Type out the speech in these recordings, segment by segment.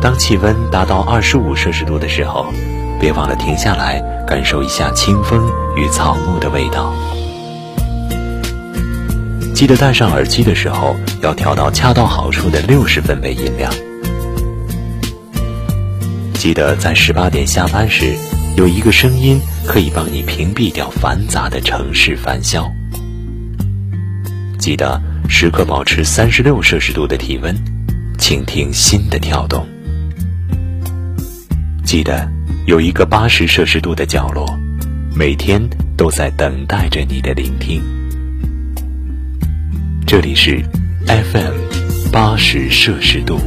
当气温达到二十五摄氏度的时候，别忘了停下来感受一下清风与草木的味道。记得戴上耳机的时候要调到恰到好处的六十分贝音量。记得在十八点下班时，有一个声音可以帮你屏蔽掉繁杂的城市烦嚣。记得时刻保持三十六摄氏度的体温，倾听心的跳动。记得有一个八十摄氏度的角落，每天都在等待着你的聆听。这里是 FM 八十摄氏度。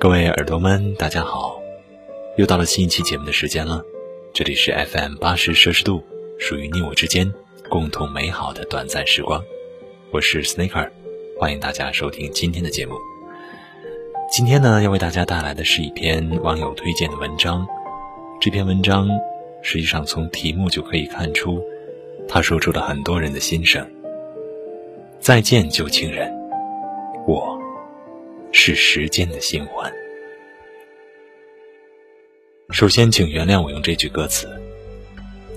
各位耳朵们，大家好！又到了新一期节目的时间了，这里是 FM 八十摄氏度，属于你我之间共同美好的短暂时光。我是 Snaker，欢迎大家收听今天的节目。今天呢，要为大家带来的是一篇网友推荐的文章。这篇文章实际上从题目就可以看出，他说出了很多人的心声。再见，旧情人，是时间的新欢。首先，请原谅我用这句歌词，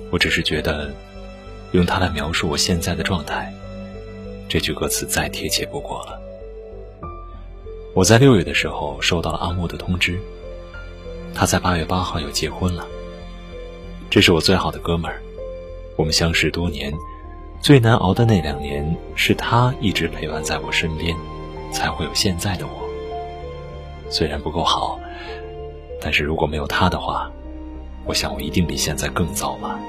我只是觉得，用它来描述我现在的状态，这句歌词再贴切不过了。我在六月的时候收到了阿木的通知，他在八月八号要结婚了。这是我最好的哥们儿，我们相识多年，最难熬的那两年是他一直陪伴在我身边，才会有现在的我。虽然不够好，但是如果没有他的话，我想我一定比现在更糟吧。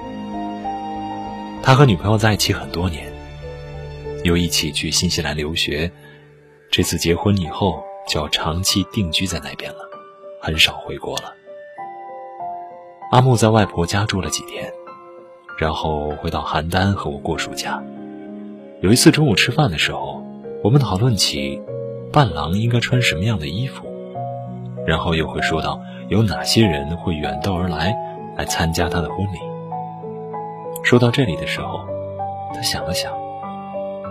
他和女朋友在一起很多年，又一起去新西兰留学，这次结婚以后就要长期定居在那边了，很少回国了。阿木在外婆家住了几天，然后回到邯郸和我过暑假。有一次中午吃饭的时候，我们讨论起伴郎应该穿什么样的衣服。然后又会说到有哪些人会远道而来，来参加他的婚礼。说到这里的时候，他想了想，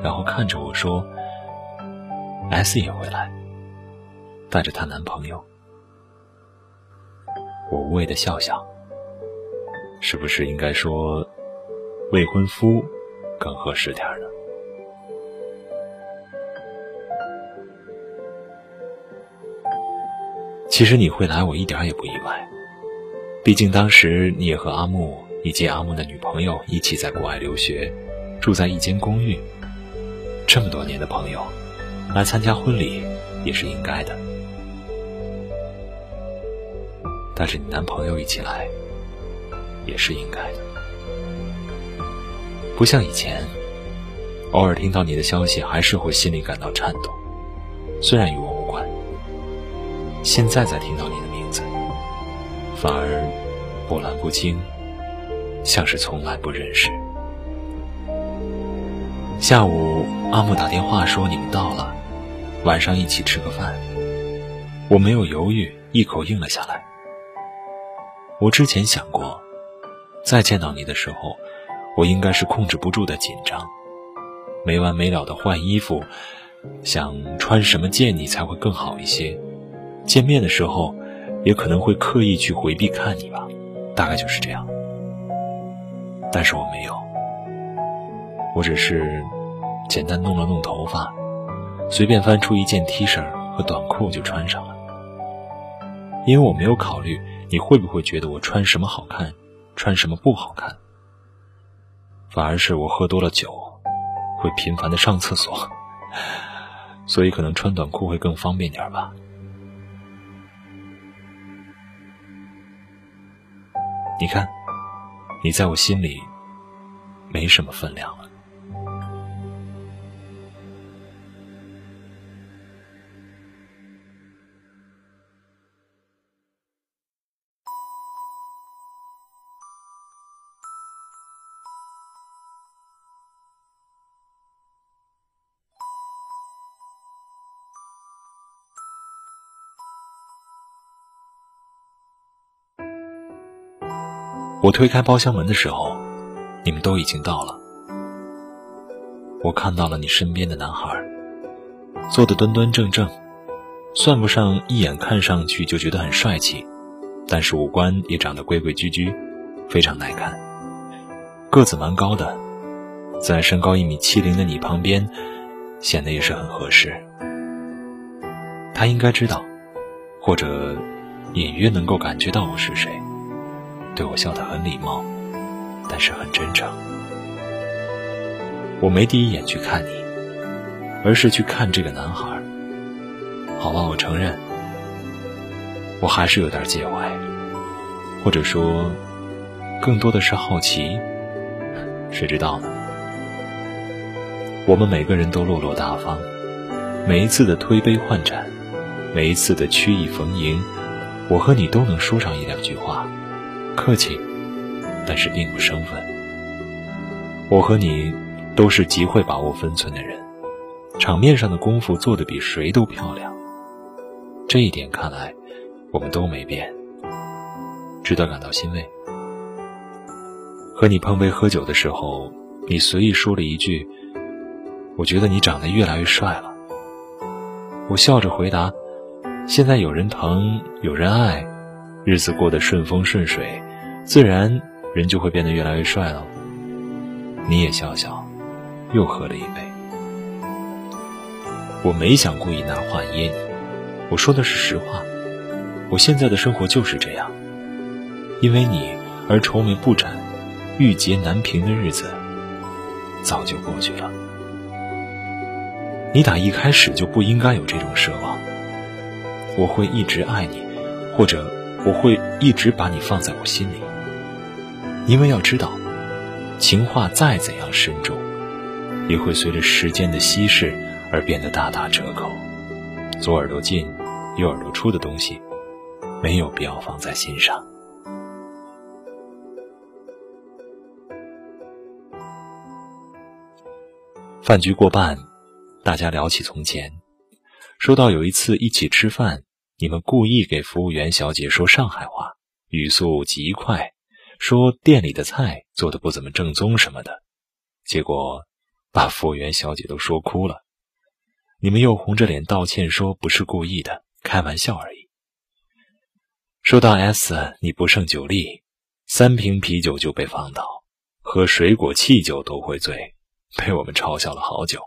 然后看着我说：“S 也会来，带着她男朋友。”我无谓的笑笑，是不是应该说未婚夫更合适点呢？其实你会来，我一点也不意外。毕竟当时你也和阿木以及阿木的女朋友一起在国外留学，住在一间公寓。这么多年的朋友，来参加婚礼也是应该的。带着你男朋友一起来，也是应该的。不像以前，偶尔听到你的消息，还是会心里感到颤抖。虽然与我。现在再听到你的名字，反而波澜不惊，像是从来不认识。下午，阿木打电话说你们到了，晚上一起吃个饭。我没有犹豫，一口应了下来。我之前想过，再见到你的时候，我应该是控制不住的紧张，没完没了的换衣服，想穿什么见你才会更好一些。见面的时候，也可能会刻意去回避看你吧，大概就是这样。但是我没有，我只是简单弄了弄头发，随便翻出一件 T 恤和短裤就穿上了。因为我没有考虑你会不会觉得我穿什么好看，穿什么不好看。反而是我喝多了酒，会频繁的上厕所，所以可能穿短裤会更方便点吧。你看，你在我心里没什么分量了。我推开包厢门的时候，你们都已经到了。我看到了你身边的男孩，坐得端端正正，算不上一眼看上去就觉得很帅气，但是五官也长得规规矩矩，非常耐看。个子蛮高的，在身高一米七零的你旁边，显得也是很合适。他应该知道，或者隐约能够感觉到我是谁，对我笑得很礼貌，但是很真诚。我没第一眼去看你，而是去看这个男孩。好吧，我承认，我还是有点介怀，或者说，更多的是好奇。谁知道呢？我们每个人都落落大方，每一次的推杯换盏，每一次的曲意逢迎，我和你都能说上一两句话，客气，但是并不生分。我和你。都是极会把握分寸的人，场面上的功夫做得比谁都漂亮。这一点看来，我们都没变，值得感到欣慰。和你碰杯喝酒的时候，你随意说了一句：“我觉得你长得越来越帅了。”我笑着回答：“现在有人疼，有人爱，日子过得顺风顺水，自然人就会变得越来越帅了。”你也笑笑。又喝了一杯。我没想故意拿话噎你，我说的是实话。我现在的生活就是这样，因为你而愁眉不展、郁结难平的日子早就过去了。你打一开始就不应该有这种奢望。我会一直爱你，或者我会一直把你放在我心里，因为要知道，情话再怎样深重。也会随着时间的稀释而变得大打折扣。左耳朵进，右耳朵出的东西，没有必要放在心上。饭局过半，大家聊起从前，说到有一次一起吃饭，你们故意给服务员小姐说上海话，语速极快，说店里的菜做的不怎么正宗什么的，结果。把服务员小姐都说哭了，你们又红着脸道歉，说不是故意的，开玩笑而已。说到 S，你不胜酒力，三瓶啤酒就被放倒，喝水果汽酒都会醉，被我们嘲笑了好久。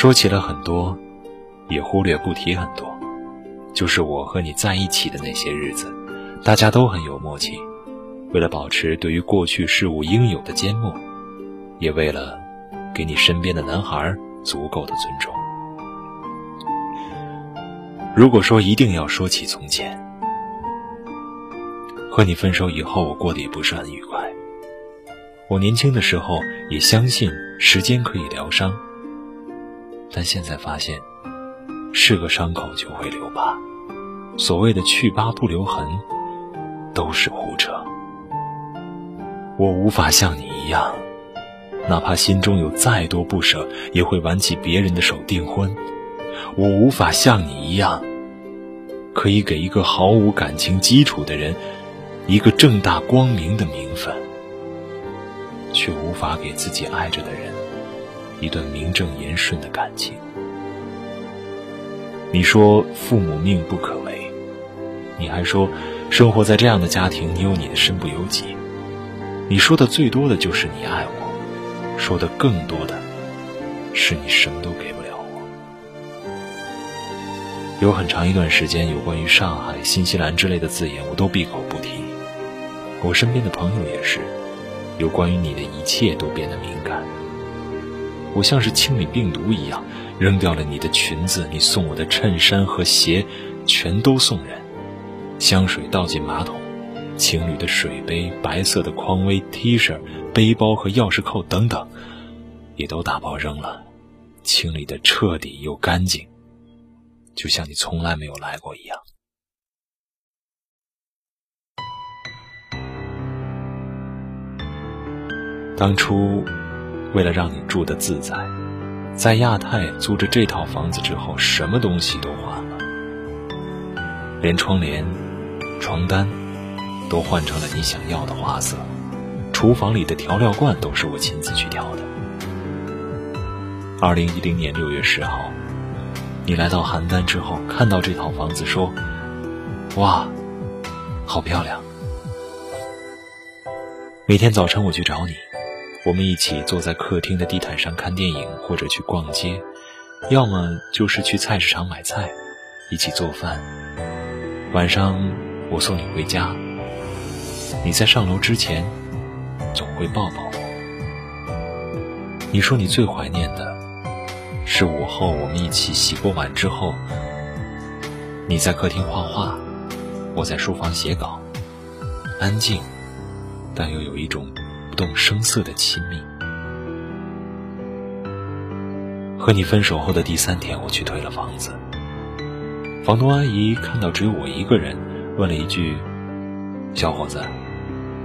说起了很多。也忽略不提很多，就是我和你在一起的那些日子，大家都很有默契。为了保持对于过去事物应有的缄默，也为了给你身边的男孩足够的尊重。如果说一定要说起从前，和你分手以后，我过得也不是很愉快。我年轻的时候也相信时间可以疗伤，但现在发现。是个伤口就会留疤，所谓的去疤不留痕，都是胡扯。我无法像你一样，哪怕心中有再多不舍，也会挽起别人的手订婚。我无法像你一样，可以给一个毫无感情基础的人一个正大光明的名分，却无法给自己爱着的人一段名正言顺的感情。你说父母命不可违，你还说生活在这样的家庭，你有你的身不由己。你说的最多的就是你爱我，说的更多的是你什么都给不了我。有很长一段时间，有关于上海、新西兰之类的字眼，我都闭口不提。我身边的朋友也是，有关于你的一切都变得敏感。我像是清理病毒一样。扔掉了你的裙子，你送我的衬衫和鞋，全都送人。香水倒进马桶，情侣的水杯、白色的匡威 T 恤、背包和钥匙扣等等，也都打包扔了，清理的彻底又干净，就像你从来没有来过一样。当初，为了让你住得自在，在亚太租着这套房子之后，什么东西都换了，连窗帘、床单都换成了你想要的花色，厨房里的调料罐都是我亲自去挑的。二零一零年六月十号，你来到邯郸之后，看到这套房子，说：“哇，好漂亮。”每天早晨我去找你，我们一起坐在客厅的地毯上看电影，或者去逛街，要么就是去菜市场买菜，一起做饭。晚上我送你回家，你在上楼之前总会抱抱我。你说你最怀念的是午后我们一起洗过碗之后，你在客厅画画，我在书房写稿，安静。但又有一种不动声色的亲密。和你分手后的第三天，我去退了房子。房东阿姨看到只有我一个人，问了一句：“小伙子，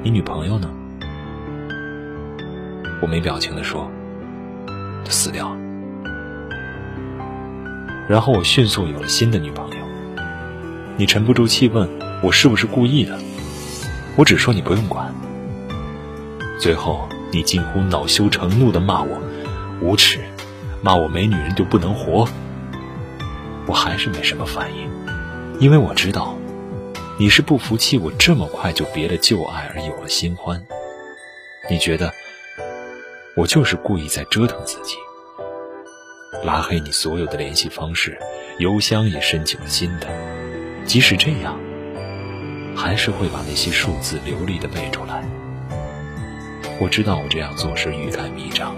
你女朋友呢？”我没表情的说：“死掉了。”然后我迅速有了新的女朋友。你沉不住气问我是不是故意的，我只说你不用管。最后，你近乎恼羞成怒的骂我无耻，骂我没女人就不能活。我还是没什么反应，因为我知道，你是不服气我这么快就别了旧爱而有了新欢。你觉得我就是故意在折腾自己，拉黑你所有的联系方式，邮箱也申请了新的，即使这样，还是会把那些数字流利的背出来。我知道我这样做是欲盖弥彰，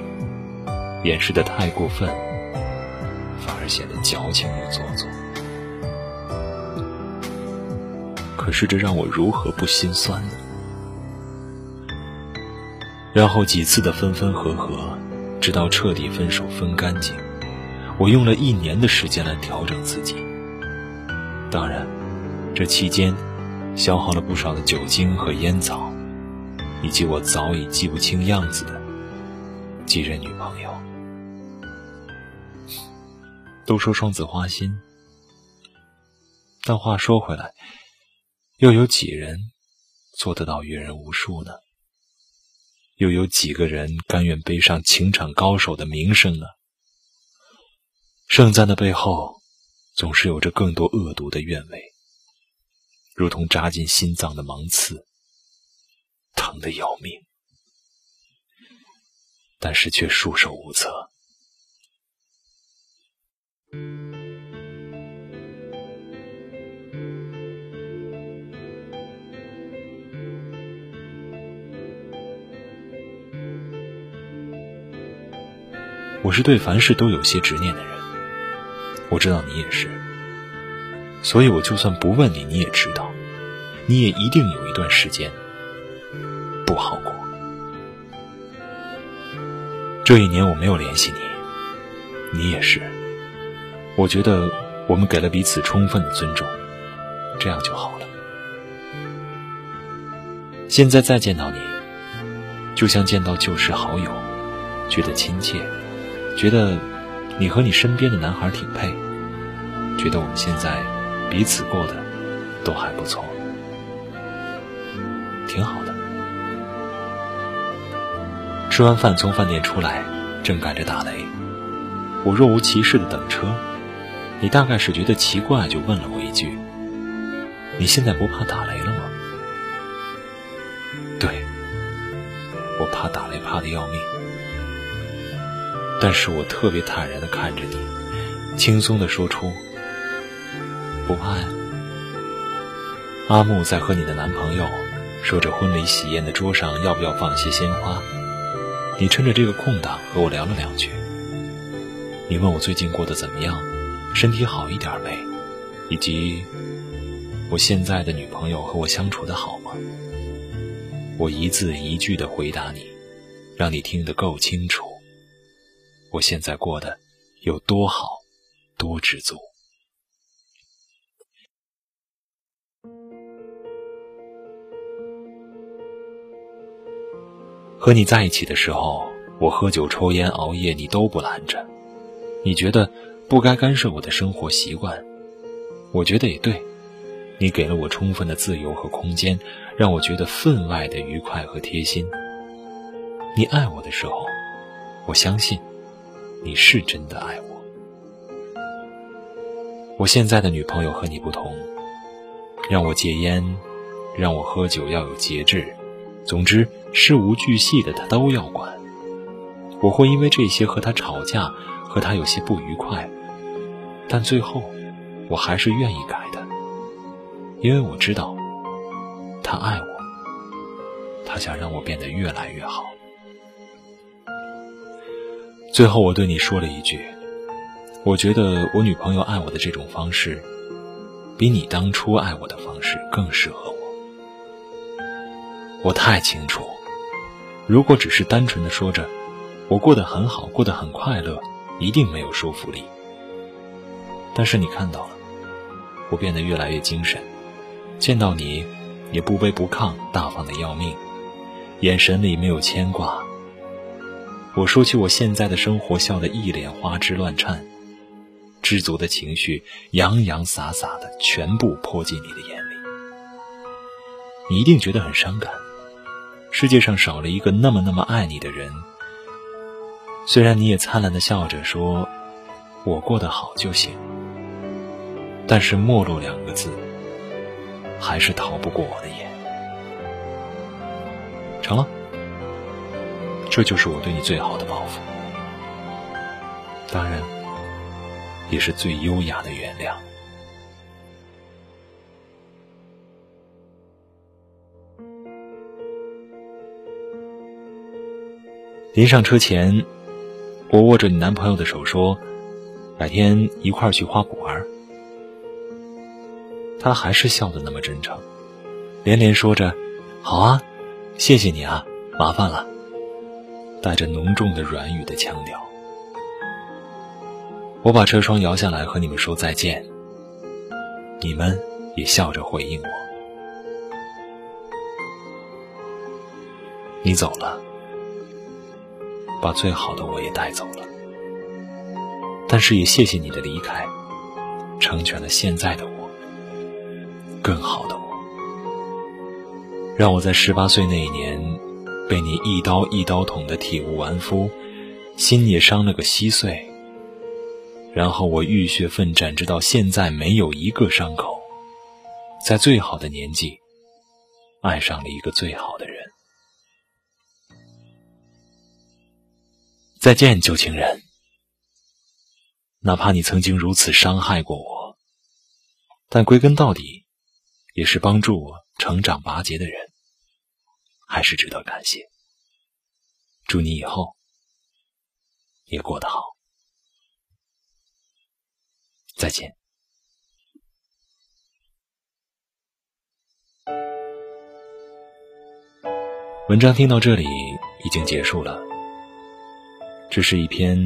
掩饰的太过分，反而显得矫情又做作。可是这让我如何不心酸呢？然后几次的分分合合，直到彻底分手分干净，我用了一年的时间来调整自己。当然，这期间消耗了不少的酒精和烟草。以及我早已记不清样子的几任女朋友，都说双子花心，但话说回来，又有几人做得到阅人无数呢？又有几个人甘愿背上情场高手的名声呢？盛赞的背后，总是有着更多恶毒的怨味，如同扎进心脏的芒刺。疼得要命，但是却束手无策。我是对凡事都有些执念的人，我知道你也是，所以我就算不问你，你也知道，你也一定有一段时间。这一年我没有联系你，你也是。我觉得我们给了彼此充分的尊重，这样就好了。现在再见到你，就像见到旧时好友，觉得亲切，觉得你和你身边的男孩挺配，觉得我们现在彼此过得都还不错，挺好的。吃完饭从饭店出来，正赶着打雷，我若无其事的等车。你大概是觉得奇怪，就问了我一句：“你现在不怕打雷了吗？”对，我怕打雷，怕的要命。但是我特别坦然的看着你，轻松的说出：“不怕呀。”阿木在和你的男朋友说着婚礼喜宴的桌上要不要放些鲜花。你趁着这个空档和我聊了两句。你问我最近过得怎么样，身体好一点没，以及我现在的女朋友和我相处的好吗？我一字一句的回答你，让你听得够清楚。我现在过得有多好，多知足。和你在一起的时候，我喝酒、抽烟、熬夜，你都不拦着。你觉得不该干涉我的生活习惯，我觉得也对。你给了我充分的自由和空间，让我觉得分外的愉快和贴心。你爱我的时候，我相信你是真的爱我。我现在的女朋友和你不同，让我戒烟，让我喝酒要有节制，总之事无巨细的他都要管。我会因为这些和他吵架，和他有些不愉快，但最后我还是愿意改的。因为我知道，他爱我，他想让我变得越来越好。最后，我对你说了一句：“我觉得我女朋友爱我的这种方式，比你当初爱我的方式更适合我。”太清楚，如果只是单纯的说着“我过得很好，过得很快乐”，一定没有说服力。但是你看到了，我变得越来越精神。见到你，也不卑不亢，大方的要命，眼神里没有牵挂。我说起我现在的生活，笑得一脸花枝乱颤，知足的情绪洋洋洒洒的全部泼进你的眼里。你一定觉得很伤感，世界上少了一个那么那么爱你的人。虽然你也灿烂的笑着说，我过得好就行，但是没落两个字。还是逃不过我的眼。成了，这就是我对你最好的报复，当然，也是最优雅的原谅。临上车前，我握着你男朋友的手说：“改天一块儿去花圃玩。”他还是笑得那么真诚，连连说着：“好啊，谢谢你啊，麻烦了。”带着浓重的软语的腔调。我把车窗摇下来和你们说再见，你们也笑着回应我。你走了，把最好的我也带走了，但是也谢谢你的离开，成全了现在的我。更好的我，让我在十八岁那一年，被你一刀一刀捅得体无完肤，心也伤了个稀碎。然后我浴血奋战，直到现在没有一个伤口。在最好的年纪，爱上了一个最好的人。再见，旧情人。哪怕你曾经如此伤害过我，但归根到底。也是帮助我成长拔节的人，还是值得感谢。祝你以后也过得好。再见。文章听到这里已经结束了，这是一篇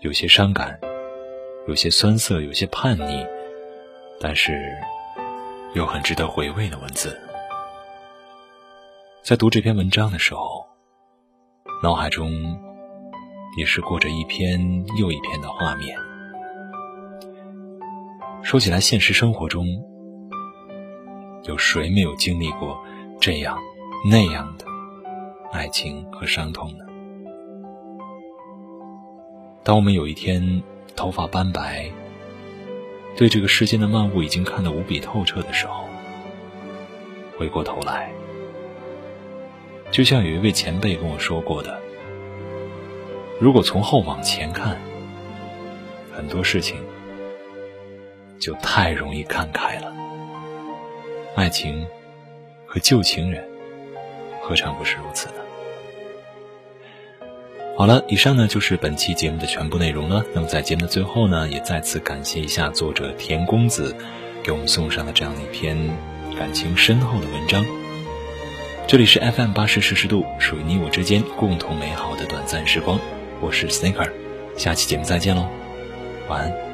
有些伤感、有些酸涩、有些叛逆，但是。又很值得回味的文字，在读这篇文章的时候，脑海中也是过着一篇又一篇的画面。说起来，现实生活中，有谁没有经历过这样那样的爱情和伤痛呢？当我们有一天头发斑白，对这个世间的万物已经看得无比透彻的时候，回过头来，就像有一位前辈跟我说过的：“如果从后往前看，很多事情就太容易看开了。爱情和旧情人，何尝不是如此呢？”好了，以上呢就是本期节目的全部内容了。那么在节目的最后呢，也再次感谢一下作者田公子给我们送上的这样一篇感情深厚的文章。这里是 FM 八十摄氏度，属于你我之间共同美好的短暂时光。我是 Snaker，下期节目再见喽，晚安。